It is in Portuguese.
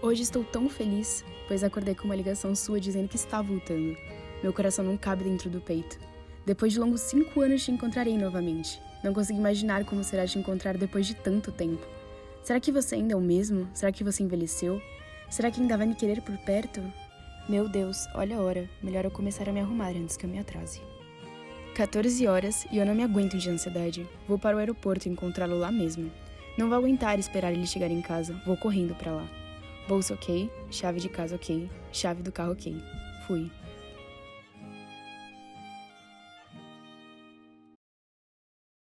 Hoje estou tão feliz, pois acordei com uma ligação sua dizendo que está voltando. Meu coração não cabe dentro do peito. Depois de longos cinco anos te encontrarei novamente. Não consigo imaginar como será te encontrar depois de tanto tempo. Será que você ainda é o mesmo? Será que você envelheceu? Será que ainda vai me querer por perto? Meu Deus, olha a hora. Melhor eu começar a me arrumar antes que eu me atrase. 14 horas e eu não me aguento de ansiedade. Vou para o aeroporto encontrá-lo lá mesmo. Não vou aguentar esperar ele chegar em casa. Vou correndo para lá. Bolsa ok, chave de casa ok, chave do carro ok. Fui.